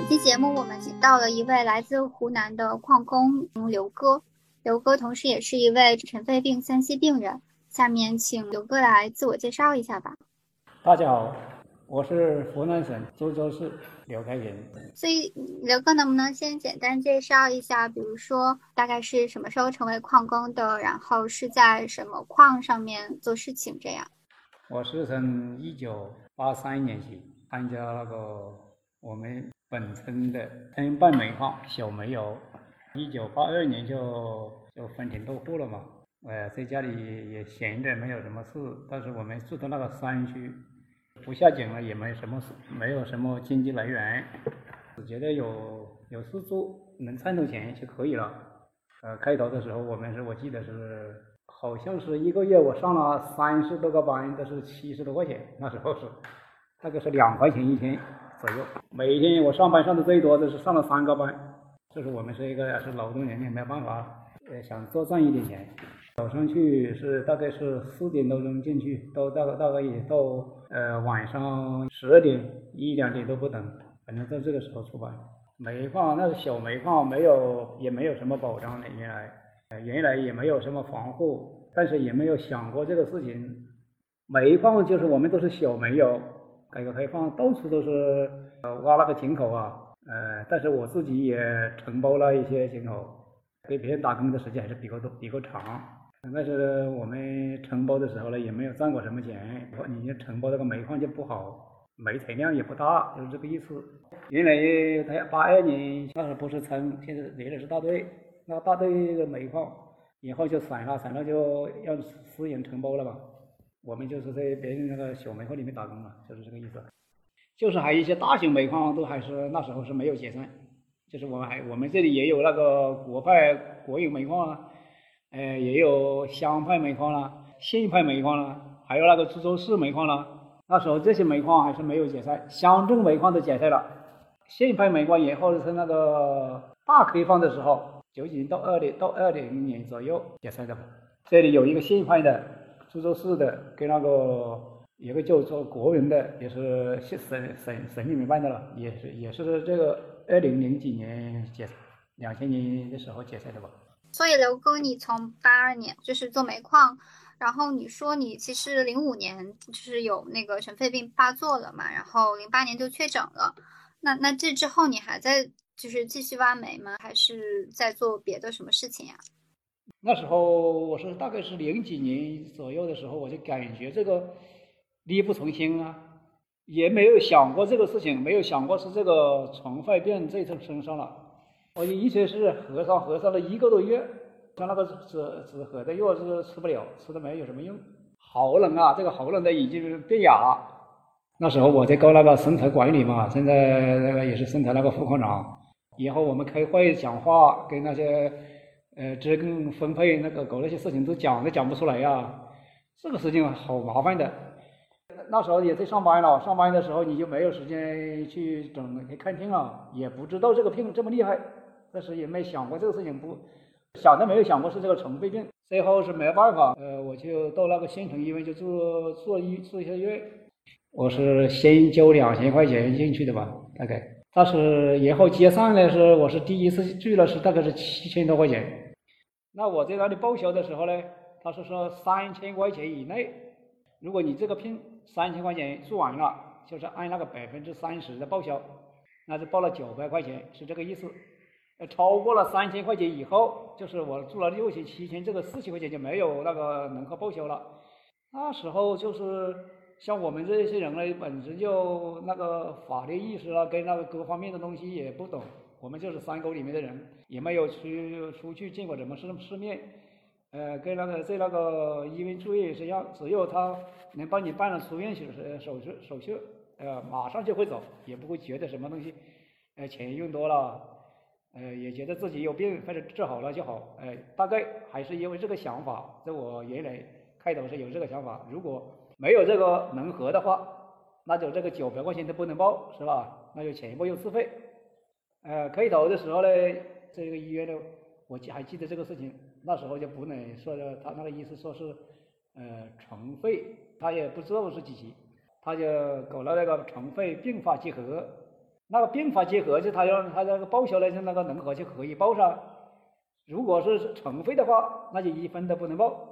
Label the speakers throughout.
Speaker 1: 本期节目我们请到了一位来自湖南的矿工刘哥，刘哥同时也是一位尘肺病三期病人。下面请刘哥来自我介绍一下吧。
Speaker 2: 大家好，我是湖南省株洲市刘开平。
Speaker 1: 所以刘哥能不能先简单介绍一下，比如说大概是什么时候成为矿工的，然后是在什么矿上面做事情这样？
Speaker 2: 我是从一九八三年起参加那个我们本村的村办煤矿小煤窑，一九八二年就就分田落户了嘛。呃，在家里也闲着，没有什么事。但是我们住的那个山区，不下井了，也没什么事，没有什么经济来源，只觉得有有事做，能赚到钱就可以了。呃，开头的时候，我们是我记得是。好像是一个月我上了三十多个班，都是七十多块钱。那时候是，大概是两块钱一天左右。每天我上班上的最多的是上了三个班。就是我们是一个是劳动人民，没办法，呃，想多赚一点钱。早上去是大概是四点多钟进去，到大概大概也到呃晚上十二点一两点都不等，反正在这个时候出班。煤矿那是小煤矿，没有也没有什么保障的，原来。原来也没有什么防护，但是也没有想过这个事情。煤矿就是我们都是小煤窑，改革开放到处都是呃挖那个井口啊，呃，但是我自己也承包了一些井口，给别人打工的时间还是比较多、比较长。但是我们承包的时候呢，也没有赚过什么钱。你承包这个煤矿就不好，煤产量也不大，就是这个意思。原来他八二年那时候不是村，现在原来是大队。那大队的煤矿以后就散了，散了就要私人承包了吧？我们就是在别人那个小煤矿里面打工了，就是这个意思。就是还有一些大型煤矿都还是那时候是没有解散，就是我们还我们这里也有那个国派国有煤矿啊，呃，也有乡派煤矿啦、县派煤矿啦，还有那个株洲市煤矿啦。那时候这些煤矿还是没有解散，乡镇煤矿都解散了，县派煤矿也或者是那个大开放的时候。九几年到二零到二零年左右解散的，这里有一个县派的，株洲市的，跟那个一个叫做国营的，也是省省省省里面办的了，也是也是这个二零零几年解，两千年的时候解散的吧。
Speaker 1: 所以刘哥，你从八二年就是做煤矿，然后你说你其实零五年就是有那个尘肺病发作了嘛，然后零八年就确诊了，那那这之后你还在？就是继续挖煤吗？还是在做别的什么事情呀？
Speaker 2: 那时候我是大概是零几年左右的时候，我就感觉这个力不从心啊，也没有想过这个事情，没有想过是这个尘肺病在这身上了。我一直是喝上喝上了一个多月，像那个止止咳的药是吃不了，吃的没有什么用。喉咙啊，这个喉咙都已经变哑了。那时候我在搞那个生态管理嘛，现在那个也是生产那个副矿长。以后我们开会讲话，跟那些呃职工分配那个搞那些事情都讲都讲不出来呀，这个事情好麻烦的。那时候也在上班了，上班的时候你就没有时间去整看病啊，也不知道这个病这么厉害，但是也没想过这个事情，不想都没有想过是这个尘肺病。最后是没办法，呃，我就到那个县城医院就做做医做一下院，我是先交两千块钱进去的吧，大概。但是以后结算呢，是我是第一次去了，是大概是七千多块钱。那我在那里报销的时候呢，他是说三千块钱以内，如果你这个聘三千块钱做完了，就是按那个百分之三十的报销，那就报了九百块钱，是这个意思。超过了三千块钱以后，就是我做了六千、七千，这个四千块钱就没有那个能够报销了。那时候就是。像我们这些人呢，本身就那个法律意识啊，跟那个各方面的东西也不懂。我们就是山沟里面的人，也没有去出去见过什么世世面。呃，跟那个在那个医院住院也是一样，只有他能帮你办了出院手手续手续，呃，马上就会走，也不会觉得什么东西，呃，钱用多了，呃，也觉得自己有病或者治好了就好。呃，大概还是因为这个想法，在我原来开头是有这个想法，如果。没有这个能合的话，那就这个九百块钱都不能报，是吧？那就全部又自费。呃，开头的时候呢，这个医院呢，我记还记得这个事情，那时候就不能说的，他那个意思说是，呃，尘肺，他也不知道是几级，他就搞了那个尘肺并发结核，那个并发结合就他要他那个报销呢，就那个能合就可以报上。如果是尘费的话，那就一分都不能报。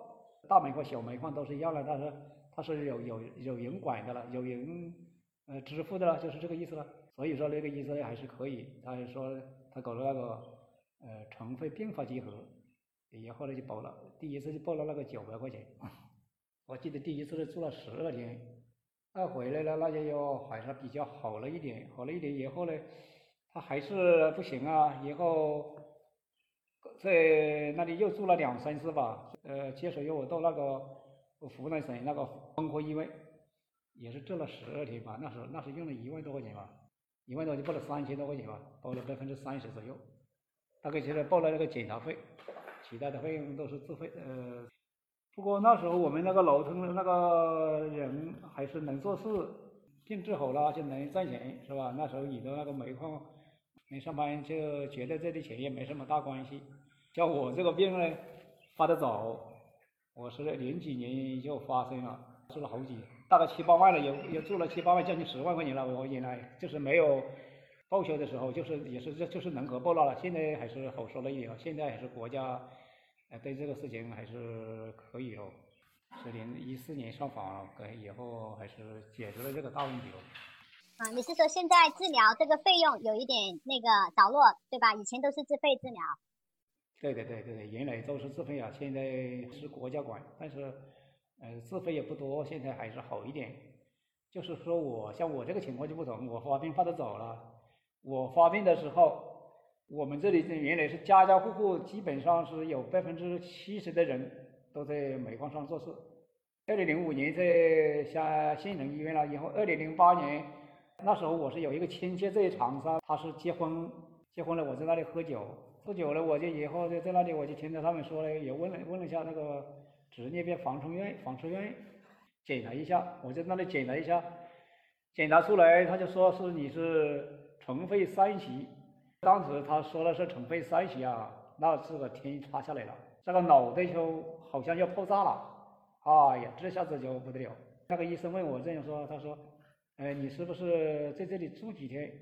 Speaker 2: 大煤矿、小煤矿都是一样的，但是他是有有有人管的了，有人呃支付的了，就是这个意思了。所以说那个意思还是可以。他说他搞了那个呃尘费变化结合，也后来就报了，第一次就报了那个九百块钱。我记得第一次是住了十二天，那回来了那就又还是比较好了一点，好了一点以后呢，他还是不行啊，以后。在那里又住了两三次吧，呃，接手又到那个湖南省那个综合医院，也是住了十二天吧。那时候那时候用了一万多块钱吧，一万多就报了三千多块钱吧，报了百分之三十左右。大概就是报了那个检查费，其他的费用都是自费。呃，不过那时候我们那个老村那个人还是能做事，病治好了就能赚钱，是吧？那时候你的那个煤矿没上班，就觉得这点钱也没什么大关系。像我这个病呢，发的早，我是零几年就发生了，住了好几，大概七八万了，也也住了七八万，将近十万块钱了。我原来就是没有报销的时候，就是也是就就是能格报了了。现在还是好说了一点了，现在还是国家，呃，对这个事情还是可以哦。是零一四年上访，呃，以后还是解决了这个大问题哦。
Speaker 3: 啊，你是说现在治疗这个费用有一点那个着落，对吧？以前都是自费治疗。
Speaker 2: 对对对对对，原来都是自费啊，现在是国家管，但是，呃，自费也不多，现在还是好一点。就是说我像我这个情况就不同，我发病发的早了，我发病的时候，我们这里原来是家家户户基本上是有百分之七十的人都在煤矿上做事。二零零五年在下县城医院了，以后二零零八年那时候我是有一个亲戚在长沙，他是结婚，结婚了，我在那里喝酒。喝酒了，我就以后就在那里，我就听着他们说了，也问了问了一下那个职业病防虫院、防车院检查一下，我在那里检查一下，检查出来他就说是你是尘肺三期，当时他说的是尘肺三期啊，那这个天塌下来了，这个脑袋就好像要爆炸了，哎呀，这下子就不得了。那个医生问我这样说，他说，哎，你是不是在这里住几天？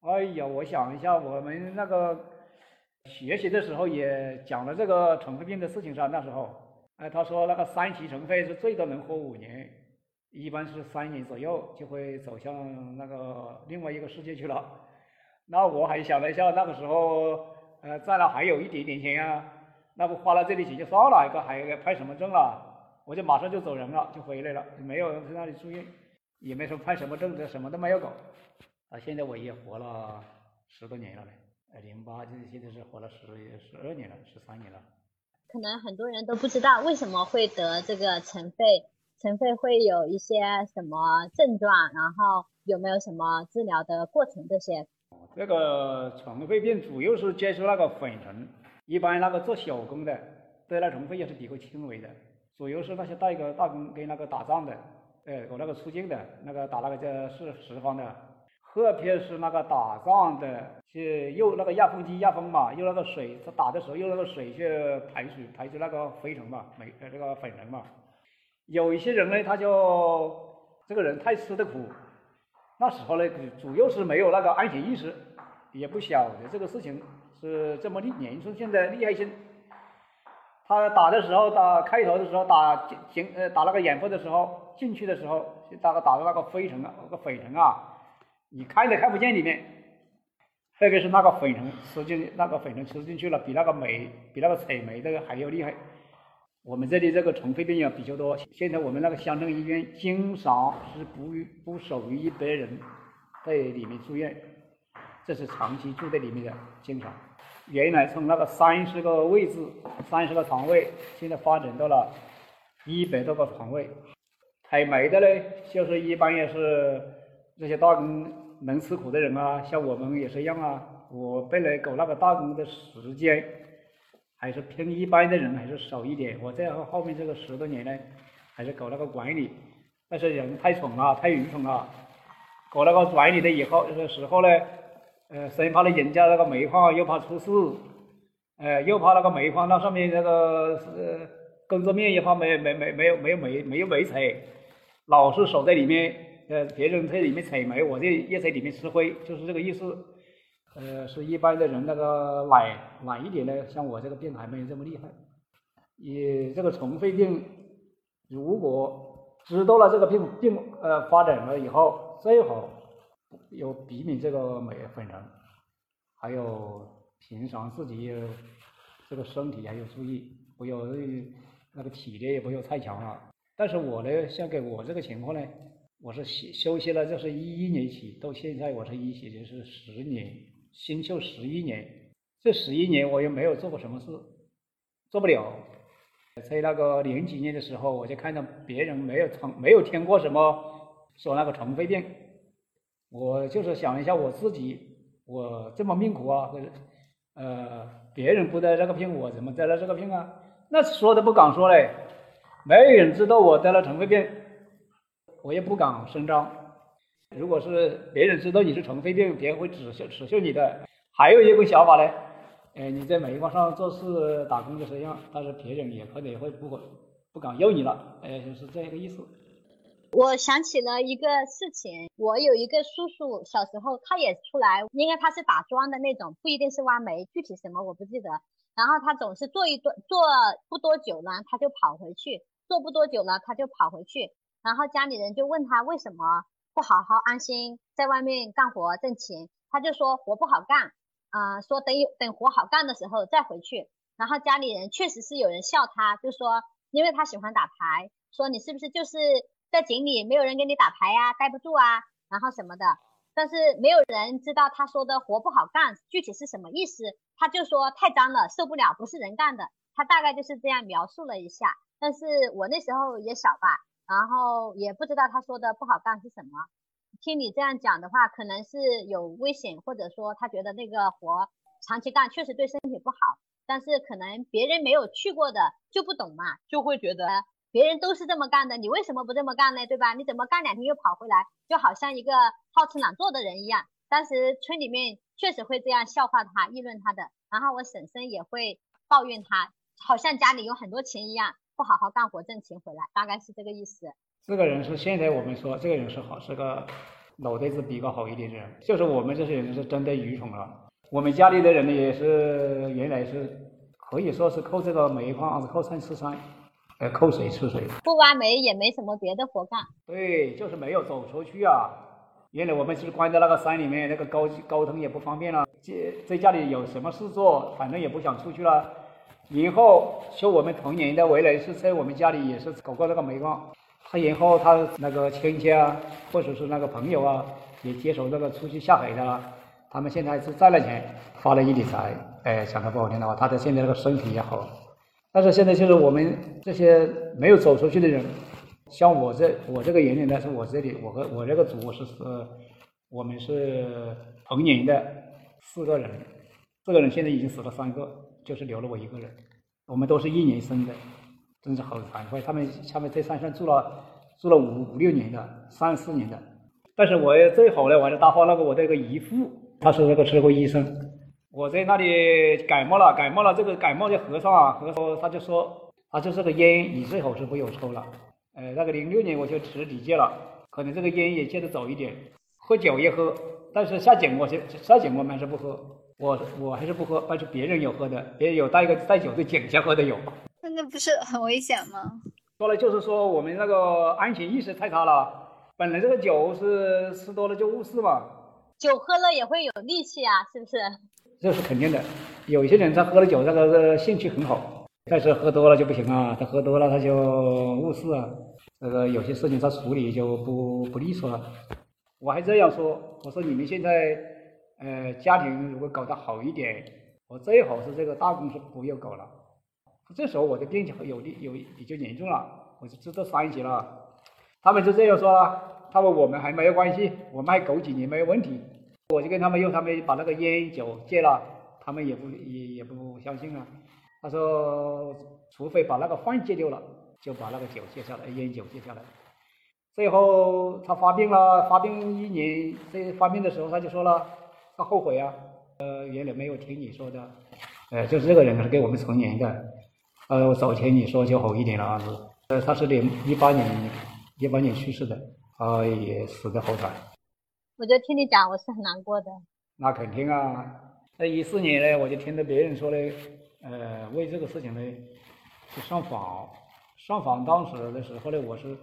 Speaker 2: 哎呀，我想一下，我们那个。学习的时候也讲了这个尘肺病的事情上，那时候，哎，他说那个三期尘肺是最多能活五年，一般是三年左右就会走向那个另外一个世界去了。那我还想了一下，那个时候，呃，在那还有一点点钱啊，那不花了这笔钱就算了，还还拍什么证了？我就马上就走人了，就回来了，没有在那里住院，也没说拍什么证，这什么都没有搞。啊，现在我也活了十多年了嘞。零八就现在是活了十十二年了，十三年了。
Speaker 3: 可能很多人都不知道为什么会得这个尘肺，尘肺会有一些什么症状，然后有没有什么治疗的过程这些。
Speaker 2: 这个尘肺病主要是接触那个粉尘，一般那个做小工的得那尘肺也是比较轻微的，主要是那些带个大工跟那个打仗的，呃，我那个出境的，那个打那个叫是十方的。特别是那个打仗的，去用那个压风机压风嘛，用那个水，他打的时候用那个水去排水，排出那个灰尘嘛，煤呃这个粉尘嘛。有一些人呢，他就这个人太吃的苦，那时候呢，主要是没有那个安全意识，也不晓得这个事情是这么厉严重现在厉害性。他打的时候，打开头的时候打进呃打那个掩护的时候，进去的时候，打个打的那个灰尘啊，那个粉尘啊。你看都看不见里面，特别是那个粉尘吃进那个粉尘吃进去了，比那个煤比那个采煤这个还要厉害。我们这里这个尘肺病也比较多，现在我们那个乡镇医院经常是不不少于一百人在里面住院，这是长期住在里面的，经常。原来从那个三十个位置、三十个床位，现在发展到了一百多个床位。采煤的呢，就是一般也是这些大工。能吃苦的人啊，像我们也是一样啊。我本来搞那个大工的时间，还是偏一般的人还是少一点。我在后面这个十多年呢，还是搞那个管理，但是人太蠢了，太愚蠢了。搞那个管理的以后，这时候呢，呃，生怕了人家那个煤矿又怕出事，呃，又怕那个煤矿那上面那个呃工作面也怕没没没没有没有煤没有煤采，老是守在里面。呃，别人在里面采煤，我在也在里面吃灰，就是这个意思。呃，是一般的人那个懒懒一点的，像我这个病还没有这么厉害。也这个虫肺病，如果知道了这个病病呃发展了以后，最好有避免这个煤粉尘，还有平常自己这个身体还要注意，不要那个体力也不要太强了。但是我呢，像给我这个情况呢，我是休休息了，就是一一年起到现在，我是一起就是十年，新秀十一年，这十一年我又没有做过什么事，做不了。在那个零几年的时候，我就看到别人没有从没有听过什么说那个尘肺病，我就是想一下我自己，我这么命苦啊，呃别人不得这个病，我怎么得了这个病啊？那说都不敢说嘞，没有人知道我得了尘肺病，我也不敢声张。如果是别人知道你是尘肺病，别人会耻笑耻笑你的。还有一个想法呢。哎，你在煤矿上做事打工的时候，但是别人也可能会不不敢要你了，哎，就是这个意思。
Speaker 3: 我想起了一个事情，我有一个叔叔，小时候他也出来，应该他是打桩的那种，不一定是挖煤，具体什么我不记得。然后他总是做一做做不多久呢，他就跑回去，做不多久了他就跑回去，然后家里人就问他为什么不好好安心在外面干活挣钱，他就说活不好干。啊，说等有等活好干的时候再回去，然后家里人确实是有人笑他，就说因为他喜欢打牌，说你是不是就是在井里没有人给你打牌呀，待不住啊，然后什么的，但是没有人知道他说的活不好干具体是什么意思，他就说太脏了受不了，不是人干的，他大概就是这样描述了一下，但是我那时候也小吧，然后也不知道他说的不好干是什么。听你这样讲的话，可能是有危险，或者说他觉得那个活长期干确实对身体不好，但是可能别人没有去过的就不懂嘛，就会觉得别人都是这么干的，你为什么不这么干呢？对吧？你怎么干两天又跑回来，就好像一个好吃懒做的人一样。当时村里面确实会这样笑话他、议论他的，然后我婶婶也会抱怨他，好像家里有很多钱一样，不好好干活挣钱回来，大概是这个意思。
Speaker 2: 这个人是现在我们说这个人是好，是个脑袋子比较好一点的人。就是我们这些人是真的愚蠢了。我们家里的人呢，也是原来是可以说是靠这个煤矿，是靠山吃山，呃，靠水吃水。
Speaker 3: 不挖煤也没什么别的活干。
Speaker 2: 对，就是没有走出去啊。原来我们是关在那个山里面，那个沟沟通也不方便了。在在家里有什么事做，反正也不想出去了。以后像我们同年的，未来是在我们家里也是搞过那个煤矿。他以后他那个亲戚啊，或者是那个朋友啊，也接手那个出去下海的，他们现在是赚了钱，发了一笔财，哎，讲的不好听的话，他的现在那个身体也好。但是现在就是我们这些没有走出去的人，像我这我这个年龄呢，是我这里我和我这个组是是，我们是同年的四个人，四个人现在已经死了三个，就是留了我一个人，我们都是一年生的。真是好惭愧，他们他们在山上住了住了五五六年的，三四年的。但是我也最好呢，我还是搭话那个我的一个姨父，他是那个车科医生。我在那里感冒了，感冒了，这个感冒就和尚啊，和尚他就说，他就这个烟你最好是不要抽了。呃，那个零六年我就彻底戒了，可能这个烟也戒得早一点，喝酒也喝，但是下井我下井我们还是不喝，我我还是不喝，但是别人有喝的，别人有带一个带酒的井下喝的有。
Speaker 1: 那那不是很危险吗？
Speaker 2: 说了就是说我们那个安全意识太差了。本来这个酒是吃多了就误事嘛。
Speaker 3: 酒喝了也会有力气啊，是不是？
Speaker 2: 这是肯定的。有一些人他喝了酒，那个兴趣很好，但是喝多了就不行啊。他喝多了他就误事啊。那个有些事情他处理就不不利索了。我还这样说，我说你们现在呃家庭如果搞得好一点，我最好是这个大公司不要搞了。这时候我的病情有的有比较严重了，我就知道三级了。他们就这样说了，他说我们还没有关系，我们还搞几年没有问题。我就跟他们用他们把那个烟酒戒了，他们也不也也不相信啊。他说，除非把那个饭戒掉了，就把那个酒戒下来，烟酒戒下来。最后他发病了，发病一年，这发病的时候他就说了，他后悔啊，呃，原来没有听你说的，呃，就是这个人是给我们成年的。呃，我早前你说就好一点了啊，呃，他是零一八年，一八年去世的，他也死得好惨。
Speaker 3: 我就听你讲，我是很难过的。
Speaker 2: 那肯定啊，在一四年呢，我就听到别人说呢，呃，为这个事情呢去上访，上访当时的时候呢，我是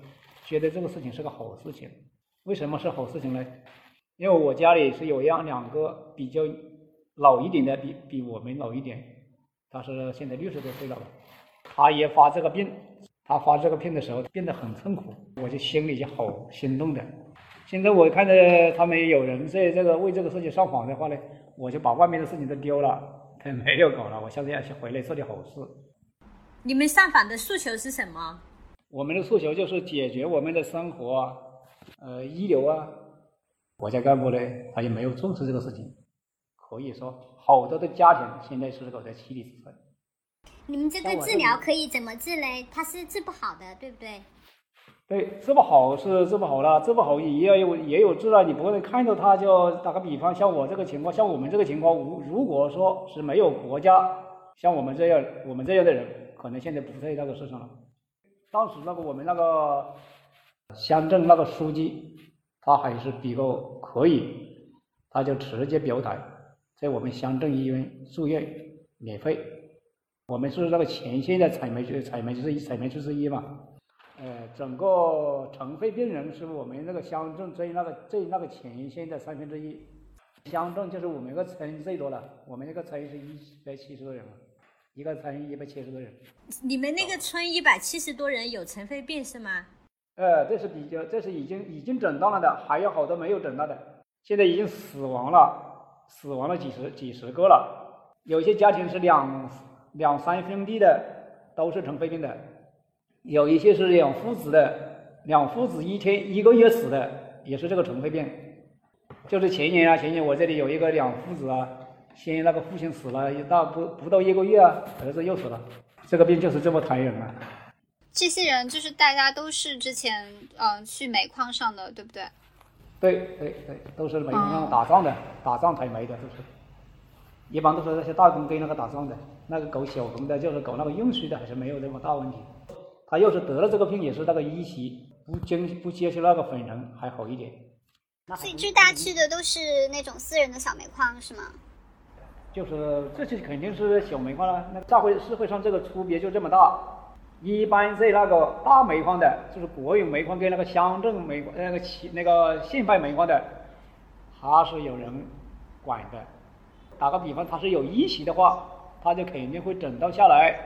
Speaker 2: 觉得这个事情是个好事情。为什么是好事情呢？因为我家里是有样两个比较老一点的，比比我们老一点，他是现在六十多岁了吧，他也发这个病，他发这个病的时候病得很痛苦，我就心里就好心动的。现在我看着他们有人在这个为这个事情上访的话呢，我就把外面的事情都丢了，他没有搞了。我现在要去回来做点好事。
Speaker 3: 你们上访的诉求是什么？
Speaker 2: 我们的诉求就是解决我们的生活，呃，医疗啊。国家干部呢，他也没有重视这个事情，可以说好多的家庭现在是搞在妻离子散。
Speaker 4: 你们这个治疗可以怎么治嘞？它是治不好的，对不对？
Speaker 2: 对，治不好是治不好了，治不好也要有也有治了。你不能看到他就打个比方，像我这个情况，像我们这个情况，如如果说是没有国家，像我们这样我们这样的人，可能现在不在那个世上了。当时那个我们那个乡镇那个书记，他还是比较可以，他就直接表态，在我们乡镇医院住院免费。我们是那个前线的采煤区，采煤之一，采煤区之一嘛。呃，整个尘肺病人是我们那个乡镇最那个最那个前线的三分之一。乡镇就是我们一个村最多了，我们那个村是一百七十多人嘛，一个村一百七十多人。
Speaker 3: 你们那个村一百七十多人有尘肺病是吗？
Speaker 2: 呃，这是比较，这是已经已经诊断了的，还有好多没有诊断的，现在已经死亡了，死亡了几十几十个了。有些家庭是两两三兄弟的，都是尘肺病的。有一些是两父子的，两父子一天一个月死的，也是这个尘肺病。就是前年啊，前年我这里有一个两父子啊，先那个父亲死了，一到不不到一个月啊，儿子又死了。这个病就是这么残忍啊！
Speaker 1: 这些人就是大家都是之前嗯去煤矿上的，对不对？
Speaker 2: 对对对，都是煤矿上打仗的，打仗采煤的都是。一般都是那些大工跟那个打仗的，那个搞小工的，就是搞那个运输的，还是没有那么大问题。他要是得了这个病，也是那个一期，不接不接触那个粉尘还好一点。
Speaker 4: 所以，最大去的都是那种私人的小煤矿，是吗？
Speaker 2: 就是这些肯定是小煤矿了。那社会社会上这个区别就这么大。一般在那个大煤矿的，就是国有煤矿跟那个乡镇煤那个企那个县办煤矿的，他是有人管的。打个比方，他是有一期的话，他就肯定会整到下来，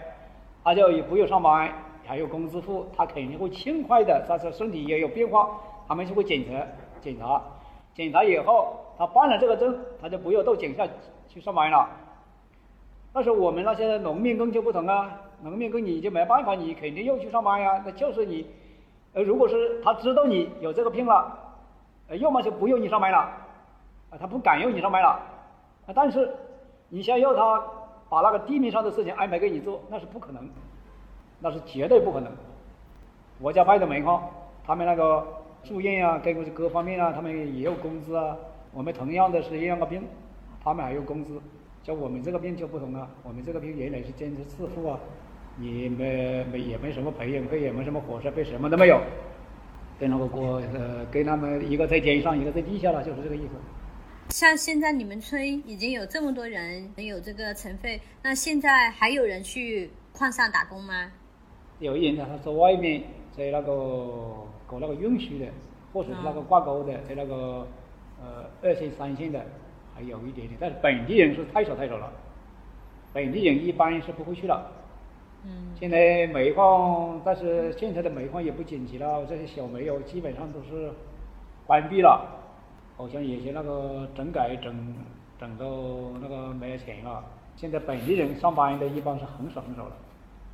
Speaker 2: 他就也不用上班。还有工资付，他肯定会尽快的。但是身体也有变化，他们就会检查检查，检查以后他办了这个证，他就不用到井下去上班了。但是我们那些农民工就不同啊，农民工你就没办法，你肯定要去上班呀。那就是你，呃，如果是他知道你有这个病了，呃，要么就不用你上班了，啊，他不敢用你上班了。啊，但是你想要他把那个地面上的事情安排给你做，那是不可能。那是绝对不可能。我家卖的煤矿，他们那个住院啊，各各方面啊，他们也有工资啊。我们同样的是一样的病，他们还有工资。像我们这个病就不同了，我们这个病原来是坚持自付啊，也没没也没什么培养费，也没什么伙食费，什么都没有。跟那个锅呃，跟他们一个在天上，一个在地下了，就是这个意思。
Speaker 3: 像现在你们村已经有这么多人有这个尘肺，那现在还有人去矿上打工吗？
Speaker 2: 有一人他在外面，在那个搞那个运输的，或者是那个挂钩的，在那个呃二线、三线的，还有一点点。但是本地人是太少太少了，本地人一般是不会去了。
Speaker 3: 嗯。
Speaker 2: 现在煤矿，但是现在的煤矿也不景气了，这些小煤窑基本上都是关闭了，好像有些那个整改整整到那个没有钱了。现在本地人上班的一般是很少很少了。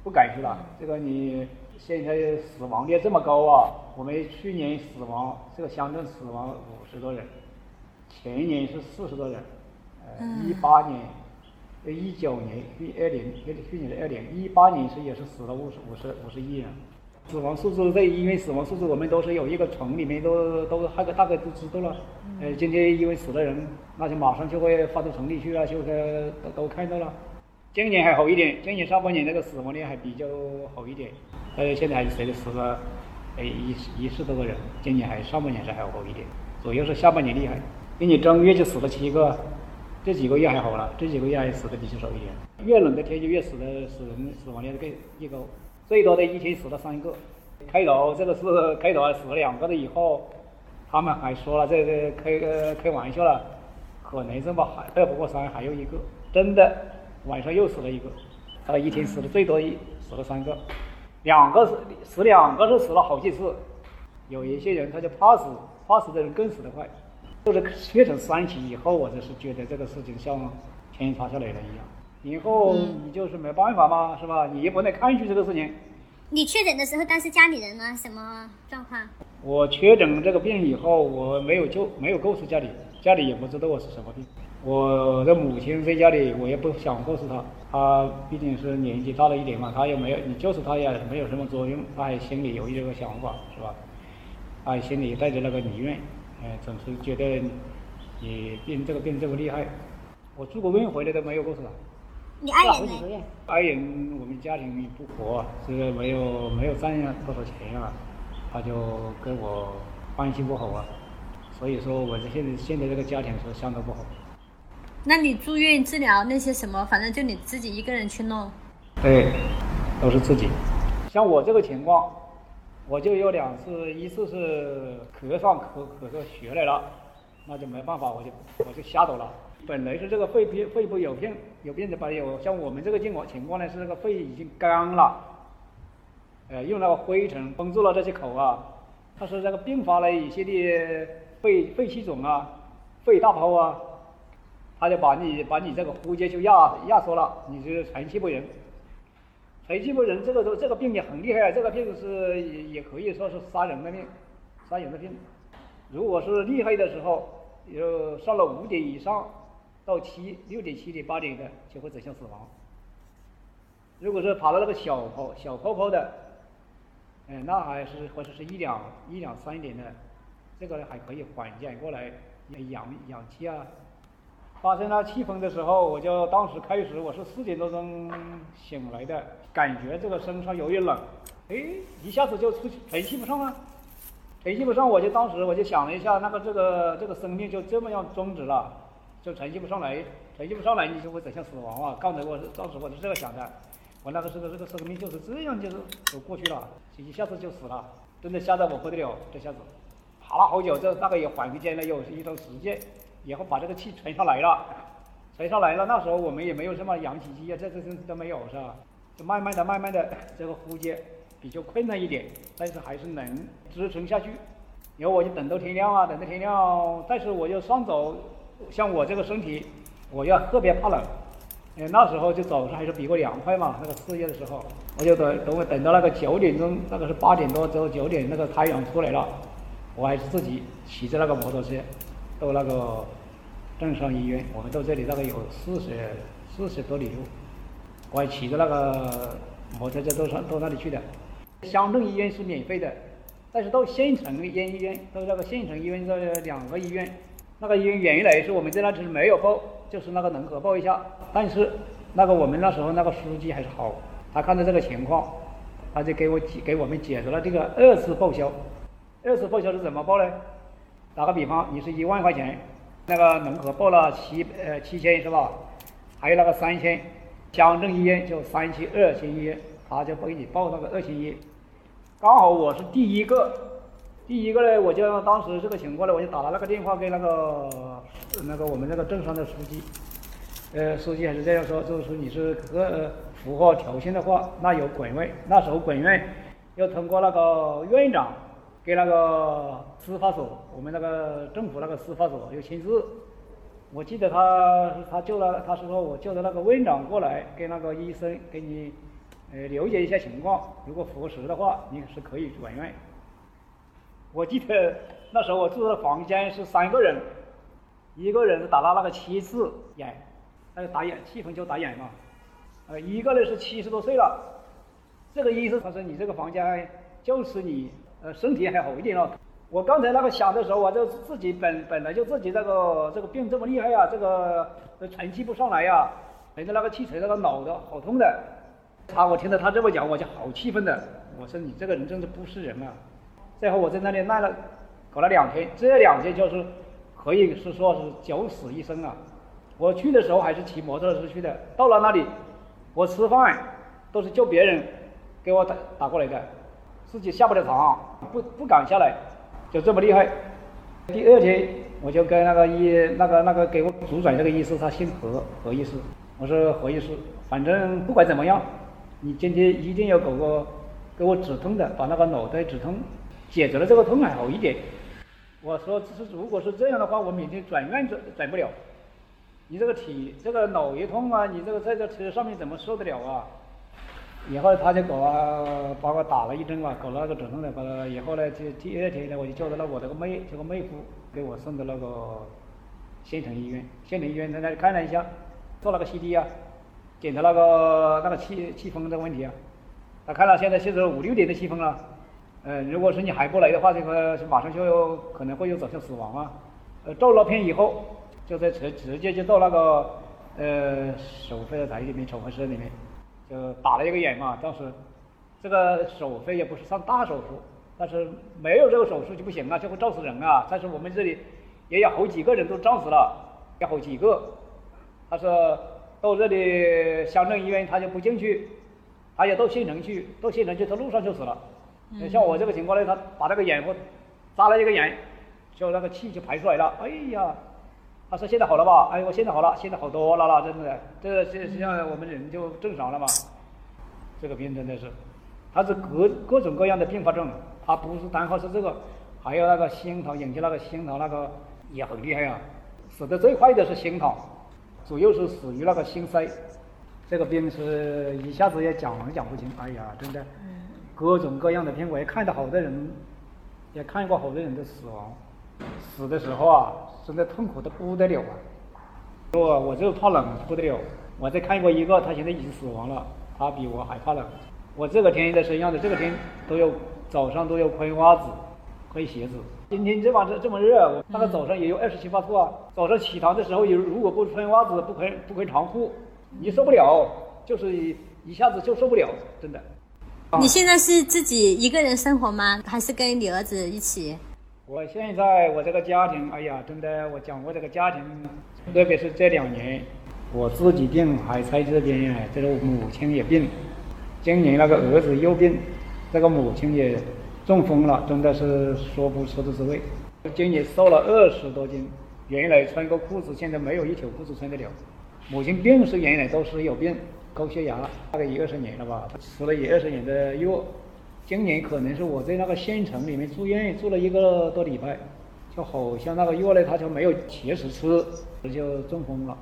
Speaker 2: 不敢去了，这个你现在死亡率这么高啊！我们去年死亡这个乡镇死亡五十多人，前年是四十多人，呃，一八年、一九年、一二零、去年是二零，一八年是也是死了五十五十五十一人。死亡数字在医院死亡数字，我们都是有一个城里面都都大概大概都知道了。呃，今天因为死的人，那就马上就会发到城里去了，就是都都看到了。今年还好一点，今年上半年那个死亡率还比较好一点，呃，现在还是谁的死了，哎，一一十多个人，今年还上半年是还好一点，主要是下半年厉害。今年正月就死了七个，这几个月还好了，这几个月还死的比较少一点。越冷的天气越死的死人死亡率更越高，最多的一天死了三个。开头这个是开头还死了两个的，以后他们还说了这个开个开玩笑了，可能这么还二不过三，还有一个真的晚上又死了一个，他一天死的最多一死了三个，两个死死两个是死了好几次，有一些人他就怕死，怕死的人更死得快，就是确诊三期以后，我就是觉得这个事情像天塌下来了一样，以后你就是没办法嘛，是吧？你也不能抗拒这个事情。
Speaker 4: 你确诊的时候，当时家里人呢什么状况？
Speaker 2: 我确诊这个病以后，我没有就没有告诉家里，家里也不知道我是什么病。我的母亲在家里，我也不想告诉她，她毕竟是年纪大了一点嘛，她也没有，你告诉她也没有什么作用，她还心里有一个想法，是吧？她心里带着那个疑怨，哎，总是觉得你病这个病这么厉害。我住过院回来都没有告诉她。
Speaker 4: 你爱人呢？
Speaker 2: 爱人我们家庭不和，这个没有没有赚多少钱啊，他就跟我关系不好啊，所以说我这现在现在这个家庭是相当不好。
Speaker 3: 那你住院治疗那些什么，反正就你自己一个人去弄？
Speaker 2: 对，都是自己。像我这个情况，我就有两次，一次是咳上咳咳出血来了，那就没办法，我就我就吓到了。本来是这个肺病，肺部有病，有病的吧？有像我们这个情况情况呢，是这个肺已经干了，呃，用那个灰尘封住了这些口啊。它是这个并发了一些的肺肺气肿啊，肺大泡啊，他就把你把你这个呼吸就压压缩了，你就是喘气不匀。喘气不匀这个都这个病也很厉害，这个病是也也可以说是杀人的病，杀人的病。如果是厉害的时候，有上了五点以上。到七六点七点八点的就会走向死亡。如果是爬到那个小泡小泡泡的，嗯，那还是或者是一两一两三点的，这个还可以缓解过来，氧氧气啊。发生了气风的时候，我就当时开始我是四点多钟醒来的，感觉这个身上有点冷，哎，一下子就出去喘气不上啊，喘气不上，我就当时我就想了一下，那个这个这个生命就这么样终止了。就承气不上来，承气不上来，你就会走向死亡啊！刚才我当时我是这个想的，我那个时候这个生命就是这样，就是走过去了，一下子就死了，真的吓得我不得了，这下子，爬了好久，这大概也缓过劲了，有一段时间，以后把这个气传上来了，传上来了，那时候我们也没有什么氧气机啊，这这这都没有是吧？就慢慢的、慢慢的，这个呼吸比较困难一点，但是还是能支撑下去。然后我就等到天亮啊，等到天亮，但是我就上走。像我这个身体，我要特别怕冷，哎，那时候就早上还是比较凉快嘛。那个四月的时候，我就等等我等到那个九点钟，那个是八点多之后九点，那个太阳出来了，我还是自己骑着那个摩托车到那个镇上医院。我们到这里大概有四十四十多里路，我还骑着那个摩托车到上到那里去的。乡镇医院是免费的，但是到县城医院到那个县城医院这两个医院。那个医院原来是我们在那是没有报，就是那个能核报一下。但是那个我们那时候那个书记还是好，他看到这个情况，他就给我解给我们解除了这个二次报销。二次报销是怎么报呢？打个比方，你是一万块钱，那个农合报了七呃七千是吧？还有那个三千，乡镇医院就三千二千一，他就不给你报那个二千一。刚好我是第一个。第一个呢，我就当时这个情况呢，我就打了那个电话给那个那个我们那个镇上的书记，呃，书记还是这样说，就是说你是呃符合条件的话，那有管院，那时候管院要通过那个院长给那个司法所，我们那个政府那个司法所有签字。我记得他他叫了，他是说我叫的那个院长过来给那个医生给你呃了解一下情况，如果符合的话，你是可以转院。我记得那时候我住的房间是三个人，一个人打了那个七次眼，那个打眼气风就打眼嘛，呃，一个呢是七十多岁了，这个医生他说你这个房间就是你呃身体还好一点了。我刚才那个想的时候我，就自己本本来就自己这个这个病这么厉害呀，这个喘气不上来呀，人家那个气喘那个脑的好痛的。他我听到他这么讲，我就好气愤的。我说你这个人真是不是人啊！最后我在那里赖了，搞了两天，这两天就是可以是说是九死一生啊。我去的时候还是骑摩托车去的，到了那里，我吃饭都是叫别人给我打打过来的，自己下不了床，不不敢下来，就这么厉害。第二天我就跟那个医那个那个给我主转这个医师，他姓何何医师，我说何医师，反正不管怎么样，你今天一定要搞个给我止痛的，把那个脑袋止痛，解决了这个痛还好一点。我说这是如果是这样的话，我明天转院转转不了。你这个体这个脑一痛啊，你这个在这车上面怎么受得了啊？以后他就搞啊，把我打了一针嘛，搞了那个止痛的，把了以后呢，就第二天呢，我就叫的那我这个妹，这个妹夫给我送到那个县城医院，县城医院在那里看了一下，做那个 CT 啊，检查那个那个气气风的问题啊，他看了现在现在五六点的气风了，呃，如果是你还不来的话，这个马上就可能会有走向死亡啊，呃，照了片以后。就在直直接就到那个呃手术台里面手术室里面，就打了一个眼嘛。当时这个手术也不是上大手术，但是没有这个手术就不行啊，就会照死人啊。但是我们这里也有好几个人都照死了，有好几个。他说到这里乡镇医院他就不进去，他也到县城去，到县城去他路上就死了。像我这个情况呢，他把那个眼我扎了一个眼，就那个气就排出来了。哎呀！他说现在好了吧？哎，我现在好了，现在好多了啦，真的。这现实际上我们人就正常了嘛。这个病真的是，他是各各种各样的并发症，他不是单靠是这个，还有那个心疼引起那个心疼那个也很厉害啊。死的最快的是心疼，主要是死于那个心塞。这个病是一下子也讲讲不清。哎呀，真的，各种各样的病，我也看到好多人，也看过好多人的死亡。死的时候啊，真的痛苦的不得了啊！我我就怕冷不得了。我再看过一个，他现在已经死亡了，他比我还怕冷。我这个天的身上的这个天都有早上都有宽袜子、宽鞋子。今天这晚这这么热，我那个早上也有二十七八度啊。早上起床的时候，有如果不穿袜子、不穿不穿长裤，你受不了，就是一下子就受不了，真的。
Speaker 3: 你现在是自己一个人生活吗？还是跟你儿子一起？
Speaker 2: 我现在我这个家庭，哎呀，真的，我讲我这个家庭，特别是这两年，我自己病，还在这边，这个母亲也病，今年那个儿子又病，这个母亲也中风了，真的是说不出的滋味。今年瘦了二十多斤，原来穿个裤子，现在没有一条裤子穿得了。母亲病是原来都是有病，高血压，大概也二十年了吧，吃了也二十年的药。今年可能是我在那个县城里面住院住了一个多礼拜，就好像那个药呢，他就没有及时吃，就中风了，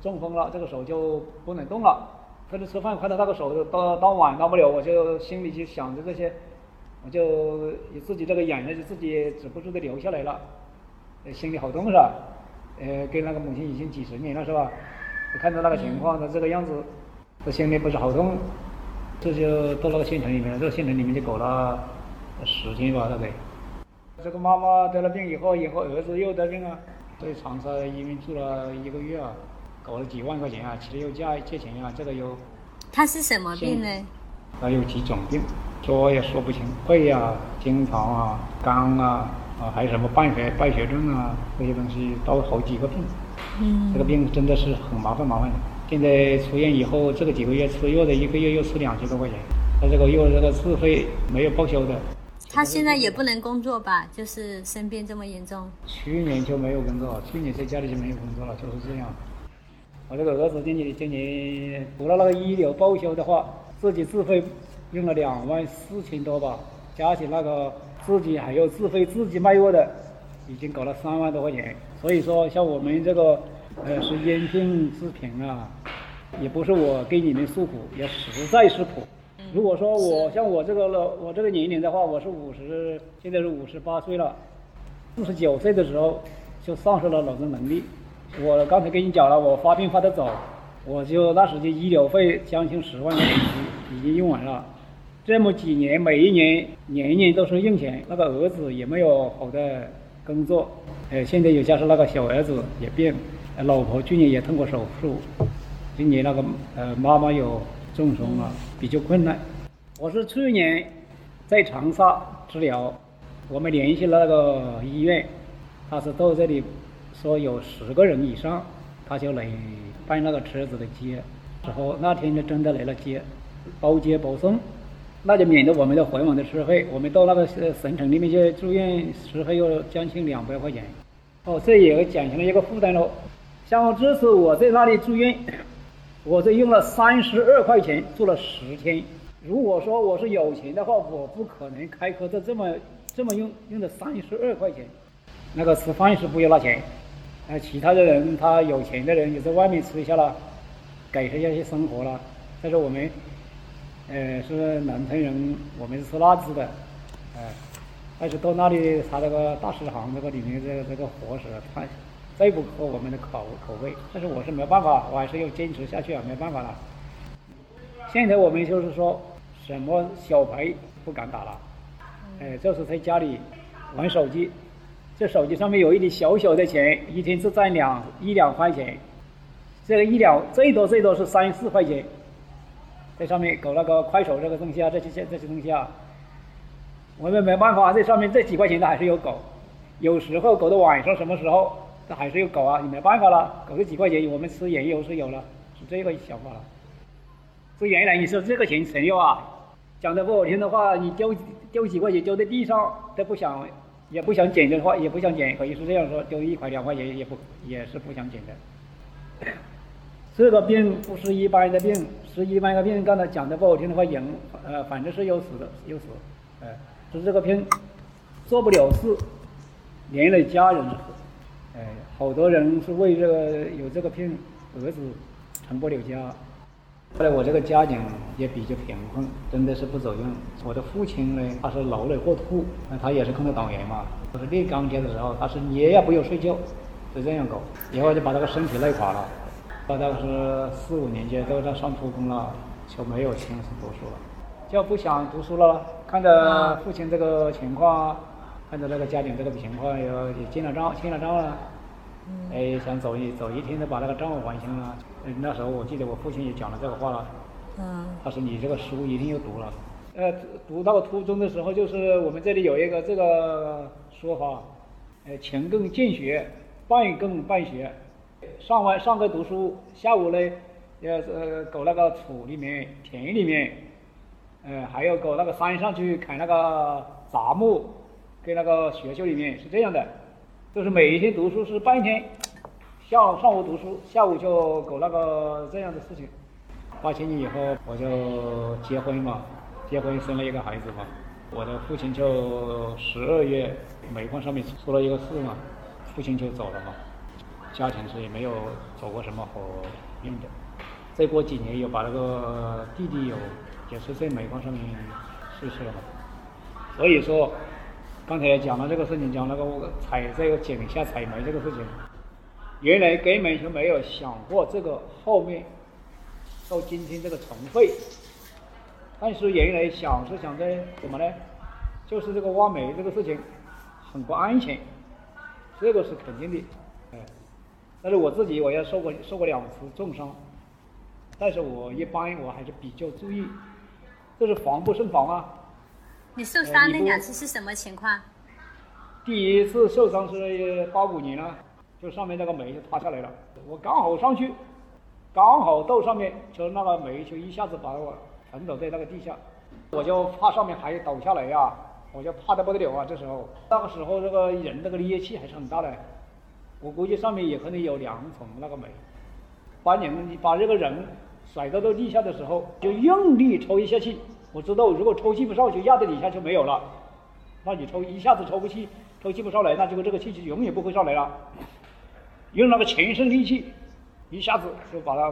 Speaker 2: 中风了，这个手就不能动了。他就吃饭看到那个手到到碗到不了，我就心里就想着这些，我就自己这个眼泪就自己止不住的流下来了，心里好痛是吧？呃，跟那个母亲已经几十年了。是吧？看到那个情况，他这个样子，这心里不是好痛。这就到那个县城里面了，这个县城里面就搞了十天吧，大概。这个妈妈得了病以后，以后儿子又得病啊，在长沙医院住了一个月啊，搞了几万块钱啊，其实又借借钱啊，这个有。
Speaker 3: 他是什么病呢？
Speaker 2: 他有几种病，说也说不清，肺啊、经常啊、肝啊，啊还有什么败血败血症啊，这些东西都好几个病。嗯。这个病真的是很麻烦麻烦的。现在出院以后，这个几个月吃药的，一个月又吃两千多块钱。他这个药这个自费没有报销的。
Speaker 3: 他现在也不能工作吧？就是生病这么严重。
Speaker 2: 去年就没有工作，去年在家里就没有工作了，就是这样。我这个儿子今年今年除了那个医疗报销的话，自己自费用了两万四千多吧，加起那个自己还要自费自己卖药的，已经搞了三万多块钱。所以说，像我们这个。呃，是因病致贫啊，也不是我给你们诉苦，也实在是苦。如果说我像我这个了，我这个年龄的话，我是五十，现在是五十八岁了，四十九岁的时候就丧失了劳动能力。我刚才跟你讲了，我发病发得早，我就那时间医疗费将近十万块钱已经用完了。这么几年，每一年年年都是用钱，那个儿子也没有好的工作，呃，现在又加上那个小儿子也病。老婆去年也动过手术，今年那个呃妈妈有中风了，比较困难。我是去年在长沙治疗，我们联系了那个医院，他是到这里说有十个人以上，他就来办那个车子的接。之后那天就真的来了接，包接包送，那就免得我们的回往的车费。我们到那个呃省城里面去住院，车费要将近两百块钱。哦，这也减轻了一个负担喽。像这次我在那里住院，我这用了三十二块钱住了十天。如果说我是有钱的话，我不可能开科的这么这么用，用的三十二块钱。那个吃饭是不要拿钱，呃，其他的人他有钱的人也在外面吃一下了，改善一下些生活了。但是我们，呃，是农村人，我们是吃辣子的，呃，但是到那里他那个大食堂那个里面这个这个伙食，他再不合我们的口口味，但是我是没有办法，我还是要坚持下去啊，没办法了。现在我们就是说。什么小牌不敢打了，哎，就是在家里玩手机，这手机上面有一点小小的钱，一天只赚两一两块钱，这个一两最多最多是三四块钱，在上面搞那个快手这个东西啊，这些这这些东西啊，我们没办法，这上面这几块钱的还是有搞，有时候搞到晚上什么时候，这还是有搞啊，你没办法了，搞个几块钱，我们吃盐油是有了，是这个想法了。是原来你说这个钱省要啊。讲的不好听的话，你丢丢几块钱丢在地上都不想，也不想捡的话，也不想捡，可以是这样说，丢一块两块钱也不也是不想捡的。这个病不是一般的病，是一般的病。刚才讲的不好听的话，人呃反正是要死的，要死。呃，是这个病做不了事，连累家人。哎，好多人是为这个有这个病，儿子成不了家。后来我这个家境也比较贫困，真的是不走运。我的父亲呢，他是劳累过度，那他也是共产党员嘛。就是立钢铁的时候，他是你也不要睡觉，就这样搞，以后就把这个身体累垮了。到那个是四五年级都在上初中了，就没有心思读书了，就不想读书了。看着父亲这个情况，看到那个家庭这个情况，也也进了账，进了账了。哎，想走一走一天的把那个账还清了。那时候我记得我父亲也讲了这个话了。嗯。他说你这个书一定要读了。呃，读到初中的时候，就是我们这里有一个这个说法，呃，勤更进学，半更半学。上完上课读书，下午呢，要呃搞那个土里面、田里面，呃，还要搞那个山上去砍那个杂木，给那个学校里面是这样的。就是每一天读书是半天，下上午读书，下午就搞那个这样的事情。八七年以后我就结婚嘛，结婚生了一个孩子嘛。我的父亲就十二月煤矿上面出了一个事嘛，父亲就走了嘛。家庭是也没有走过什么好运的。再过几年又把那个弟弟有也是在煤矿上面逝世了嘛。所以说。刚才讲了这个事情，讲那个采这个井下采煤这个事情，原来根本就没有想过这个后面到今天这个尘废。但是原来想是想着怎么呢？就是这个挖煤这个事情很不安全，这个是肯定的，哎。但是我自己我也受过受过两次重伤，但是我一般我还是比较注意，这是防不胜防啊。
Speaker 3: 你受伤那两次是什么情况？
Speaker 2: 第一次受伤是八五年了，就上面那个煤就塌下来了，我刚好上去，刚好到上面，就那个煤就一下子把我沉倒在那个地下，我就怕上面还倒下来呀，我就怕的不得了啊！这时候，那个时候这个人那个力气还是很大的，我估计上面也可能有两层那个煤，把你们把这个人甩到到地下的时候，就用力抽一下气。我知道，如果抽气不上，就压在底下就没有了。那你抽一下子抽不气，抽气不上来，那就这个气就永远不会上来了。用那个全身力气，一下子就把它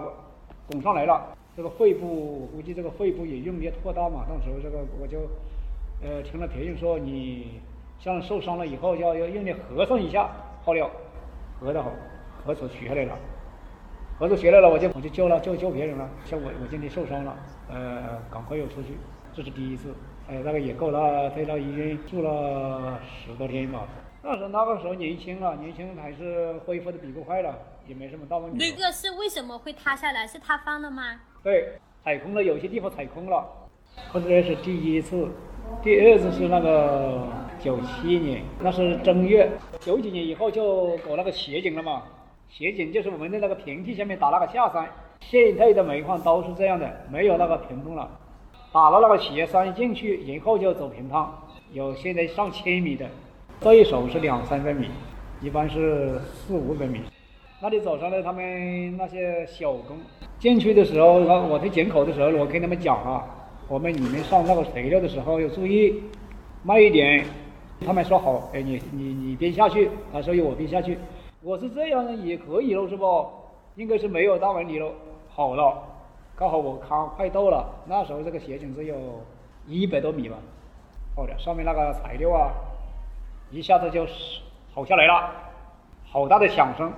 Speaker 2: 拱上来了。这个肺部，估计这个肺部也用力扩大嘛。到时这个我就，呃，听了别人说，你像受伤了以后要要用力合上一下，好了，合的好，合出取下来了。合出血来了，我就我就救了，救救别人了。像我我今天受伤了，呃，赶快又出去。这是第一次，哎，那个也够了，在那医院住了十多天吧。那时候那个时候年轻了，年轻还是恢复的比较快了，也没什么大问题。
Speaker 3: 那个是为什么会塌下来？是塌方了吗？
Speaker 2: 对，踩空了，有些地方踩空了。或者是第一次，第二次是那个九七年那是正月，九几年以后就搞那个斜井了嘛。斜井就是我们的那个平地下面打那个下山，现在的煤矿都是这样的，没有那个平洞了，打了那个斜山进去以后就走平趟，有现在上千米的，这一手是两三百米，一般是四五百米。那里走上来，他们那些小工进去的时候，我在井口的时候，我跟他们讲啊，我们你们上那个肥料的时候要注意慢一点。他们说好，哎，你你你边下去，啊，所以我边下去。我是这样也可以喽，是不？应该是没有大问题喽。好了，刚好我看快到了，那时候这个斜井只有一百多米吧。好的，上面那个材料啊，一下子就好下来了，好大的响声，